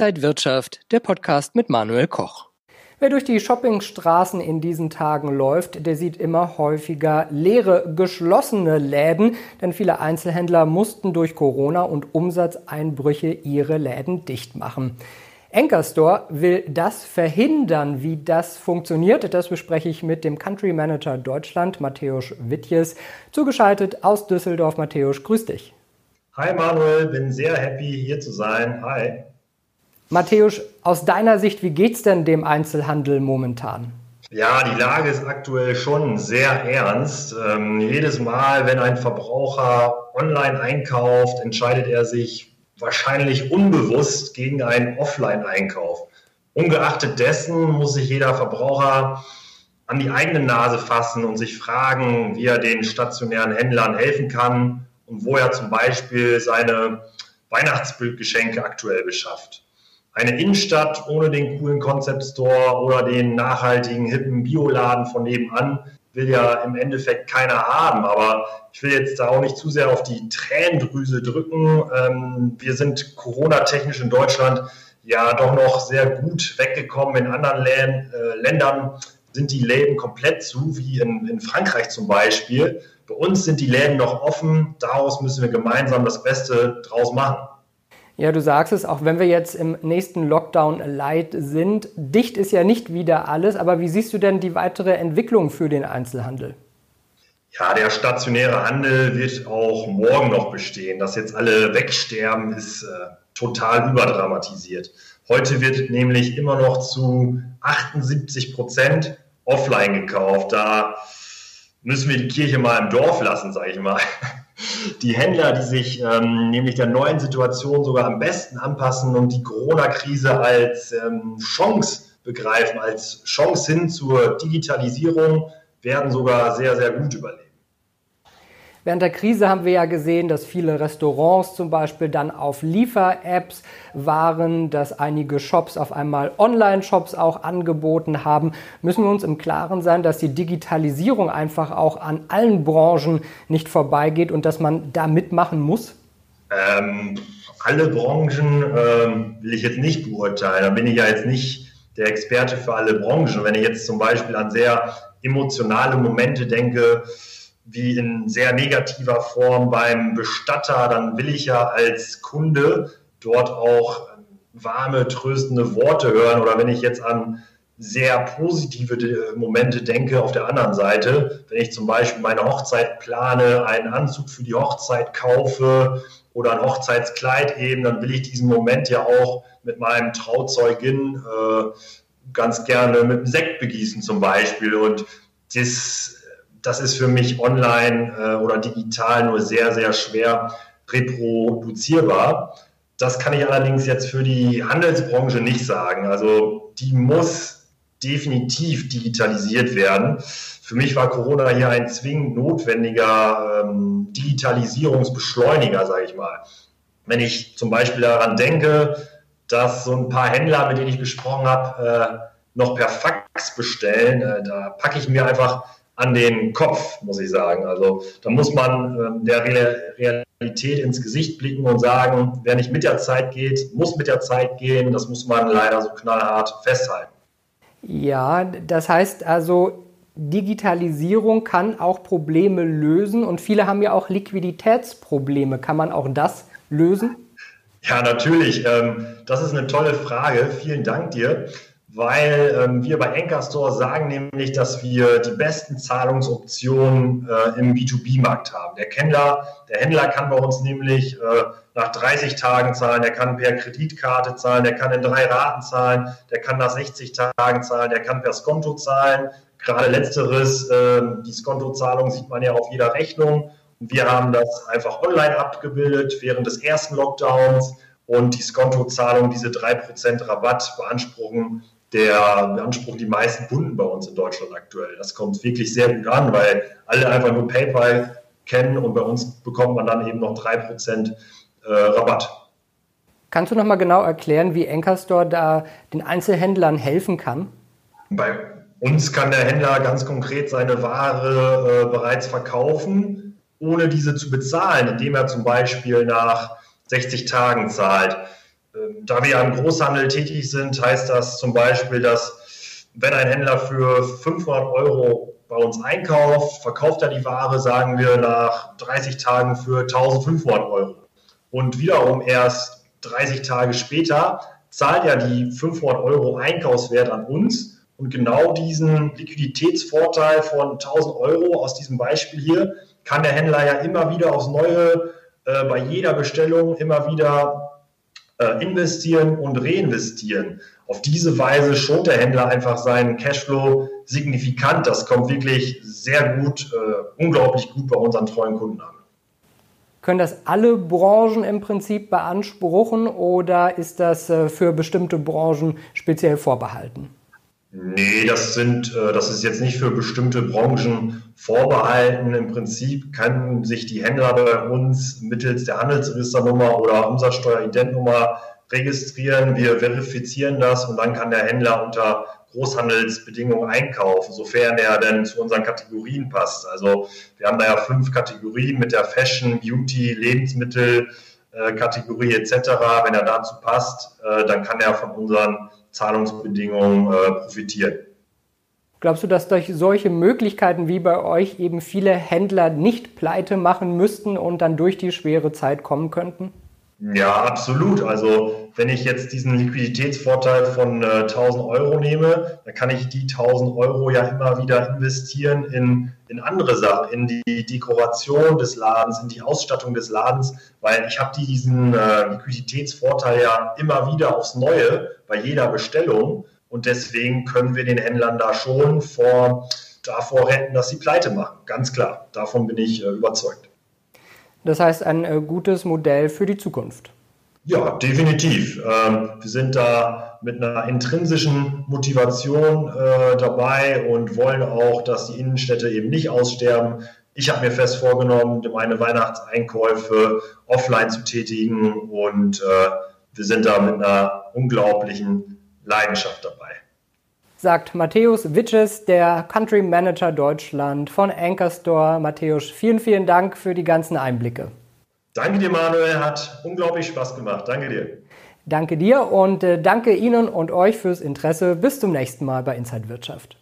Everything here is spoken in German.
Inside Wirtschaft, der Podcast mit Manuel Koch. Wer durch die Shoppingstraßen in diesen Tagen läuft, der sieht immer häufiger leere, geschlossene Läden, denn viele Einzelhändler mussten durch Corona und Umsatzeinbrüche ihre Läden dicht machen. Anchor will das verhindern. Wie das funktioniert, das bespreche ich mit dem Country Manager Deutschland, Matthäus Wittjes, zugeschaltet aus Düsseldorf. Matthäus, grüß dich. Hi Manuel, bin sehr happy hier zu sein. Hi. Matthäus, aus deiner Sicht, wie geht es denn dem Einzelhandel momentan? Ja, die Lage ist aktuell schon sehr ernst. Ähm, jedes Mal, wenn ein Verbraucher online einkauft, entscheidet er sich wahrscheinlich unbewusst gegen einen Offline-Einkauf. Ungeachtet dessen muss sich jeder Verbraucher an die eigene Nase fassen und sich fragen, wie er den stationären Händlern helfen kann und wo er zum Beispiel seine Weihnachtsbildgeschenke aktuell beschafft eine Innenstadt ohne den coolen Concept Store oder den nachhaltigen, hippen Bioladen von nebenan will ja im Endeffekt keiner haben. Aber ich will jetzt da auch nicht zu sehr auf die Tränendrüse drücken. Ähm, wir sind Corona-technisch in Deutschland ja doch noch sehr gut weggekommen. In anderen äh, Ländern sind die Läden komplett zu, wie in, in Frankreich zum Beispiel. Bei uns sind die Läden noch offen. Daraus müssen wir gemeinsam das Beste draus machen. Ja, du sagst es, auch wenn wir jetzt im nächsten Lockdown light sind, dicht ist ja nicht wieder alles, aber wie siehst du denn die weitere Entwicklung für den Einzelhandel? Ja, der stationäre Handel wird auch morgen noch bestehen. Dass jetzt alle wegsterben, ist äh, total überdramatisiert. Heute wird nämlich immer noch zu 78 Prozent offline gekauft. Da müssen wir die Kirche mal im Dorf lassen, sage ich mal die Händler, die sich ähm, nämlich der neuen Situation sogar am besten anpassen und die Corona-Krise als ähm, Chance begreifen, als Chance hin zur Digitalisierung, werden sogar sehr, sehr gut überleben. Während der Krise haben wir ja gesehen, dass viele Restaurants zum Beispiel dann auf Liefer-Apps waren, dass einige Shops auf einmal Online-Shops auch angeboten haben. Müssen wir uns im Klaren sein, dass die Digitalisierung einfach auch an allen Branchen nicht vorbeigeht und dass man da mitmachen muss? Ähm, alle Branchen ähm, will ich jetzt nicht beurteilen. Da bin ich ja jetzt nicht der Experte für alle Branchen. Wenn ich jetzt zum Beispiel an sehr emotionale Momente denke, wie in sehr negativer Form beim Bestatter, dann will ich ja als Kunde dort auch warme, tröstende Worte hören. Oder wenn ich jetzt an sehr positive Momente denke auf der anderen Seite, wenn ich zum Beispiel meine Hochzeit plane, einen Anzug für die Hochzeit kaufe oder ein Hochzeitskleid eben, dann will ich diesen Moment ja auch mit meinem Trauzeugin äh, ganz gerne mit einem Sekt begießen zum Beispiel. Und das das ist für mich online äh, oder digital nur sehr, sehr schwer reproduzierbar. Das kann ich allerdings jetzt für die Handelsbranche nicht sagen. Also die muss definitiv digitalisiert werden. Für mich war Corona hier ein zwingend notwendiger ähm, Digitalisierungsbeschleuniger, sage ich mal. Wenn ich zum Beispiel daran denke, dass so ein paar Händler, mit denen ich gesprochen habe, äh, noch per Fax bestellen, äh, da packe ich mir einfach an den Kopf, muss ich sagen. Also da muss man ähm, der Realität ins Gesicht blicken und sagen, wer nicht mit der Zeit geht, muss mit der Zeit gehen. Das muss man leider so knallhart festhalten. Ja, das heißt also, Digitalisierung kann auch Probleme lösen und viele haben ja auch Liquiditätsprobleme. Kann man auch das lösen? Ja, natürlich. Ähm, das ist eine tolle Frage. Vielen Dank dir weil ähm, wir bei Anchor Store sagen nämlich, dass wir die besten Zahlungsoptionen äh, im B2B-Markt haben. Der Händler, der Händler kann bei uns nämlich äh, nach 30 Tagen zahlen, der kann per Kreditkarte zahlen, der kann in drei Raten zahlen, der kann nach 60 Tagen zahlen, der kann per Skonto zahlen. Gerade letzteres, äh, die Skontozahlung sieht man ja auf jeder Rechnung. Und wir haben das einfach online abgebildet während des ersten Lockdowns und die Skontozahlung, diese 3% Rabatt beanspruchen der beanspruchen die meisten Kunden bei uns in Deutschland aktuell. Das kommt wirklich sehr gut an, weil alle einfach nur PayPal kennen und bei uns bekommt man dann eben noch 3% äh, Rabatt. Kannst du noch mal genau erklären, wie Anchor da den Einzelhändlern helfen kann? Bei uns kann der Händler ganz konkret seine Ware äh, bereits verkaufen, ohne diese zu bezahlen, indem er zum Beispiel nach 60 Tagen zahlt. Ähm, da wir ja im Großhandel tätig sind, heißt das zum Beispiel, dass wenn ein Händler für 500 Euro bei uns einkauft, verkauft er die Ware, sagen wir, nach 30 Tagen für 1500 Euro. Und wiederum erst 30 Tage später zahlt er die 500 Euro Einkaufswert an uns. Und genau diesen Liquiditätsvorteil von 1000 Euro aus diesem Beispiel hier kann der Händler ja immer wieder aufs Neue äh, bei jeder Bestellung immer wieder äh, investieren und reinvestieren. Auf diese Weise schont der Händler einfach seinen Cashflow signifikant. Das kommt wirklich sehr gut, äh, unglaublich gut bei unseren treuen Kunden an. Können das alle Branchen im Prinzip beanspruchen oder ist das äh, für bestimmte Branchen speziell vorbehalten? Nee, das sind, äh, das ist jetzt nicht für bestimmte Branchen vorbehalten. Im Prinzip können sich die Händler bei uns mittels der Handelsregisternummer oder Umsatzsteueridentnummer registrieren. Wir verifizieren das und dann kann der Händler unter Großhandelsbedingungen einkaufen, sofern er denn zu unseren Kategorien passt. Also wir haben da ja fünf Kategorien mit der Fashion, Beauty, Lebensmittel, äh, Kategorie etc. Wenn er dazu passt, äh, dann kann er von unseren Zahlungsbedingungen äh, profitieren. Glaubst du, dass durch solche Möglichkeiten wie bei euch eben viele Händler nicht pleite machen müssten und dann durch die schwere Zeit kommen könnten? Ja, absolut. Also wenn ich jetzt diesen Liquiditätsvorteil von äh, 1000 Euro nehme, dann kann ich die 1000 Euro ja immer wieder investieren in, in andere Sachen, in die Dekoration des Ladens, in die Ausstattung des Ladens, weil ich habe diesen äh, Liquiditätsvorteil ja immer wieder aufs Neue bei jeder Bestellung und deswegen können wir den Händlern da schon vor, davor retten, dass sie pleite machen. Ganz klar, davon bin ich äh, überzeugt. Das heißt, ein äh, gutes Modell für die Zukunft. Ja, definitiv. Ähm, wir sind da mit einer intrinsischen Motivation äh, dabei und wollen auch, dass die Innenstädte eben nicht aussterben. Ich habe mir fest vorgenommen, meine Weihnachtseinkäufe offline zu tätigen und äh, wir sind da mit einer unglaublichen Leidenschaft dabei sagt Matthäus Witches, der Country Manager Deutschland von Anchor Store. Matthäus, vielen, vielen Dank für die ganzen Einblicke. Danke dir, Manuel. Hat unglaublich Spaß gemacht. Danke dir. Danke dir und äh, danke Ihnen und euch fürs Interesse. Bis zum nächsten Mal bei Inside Wirtschaft.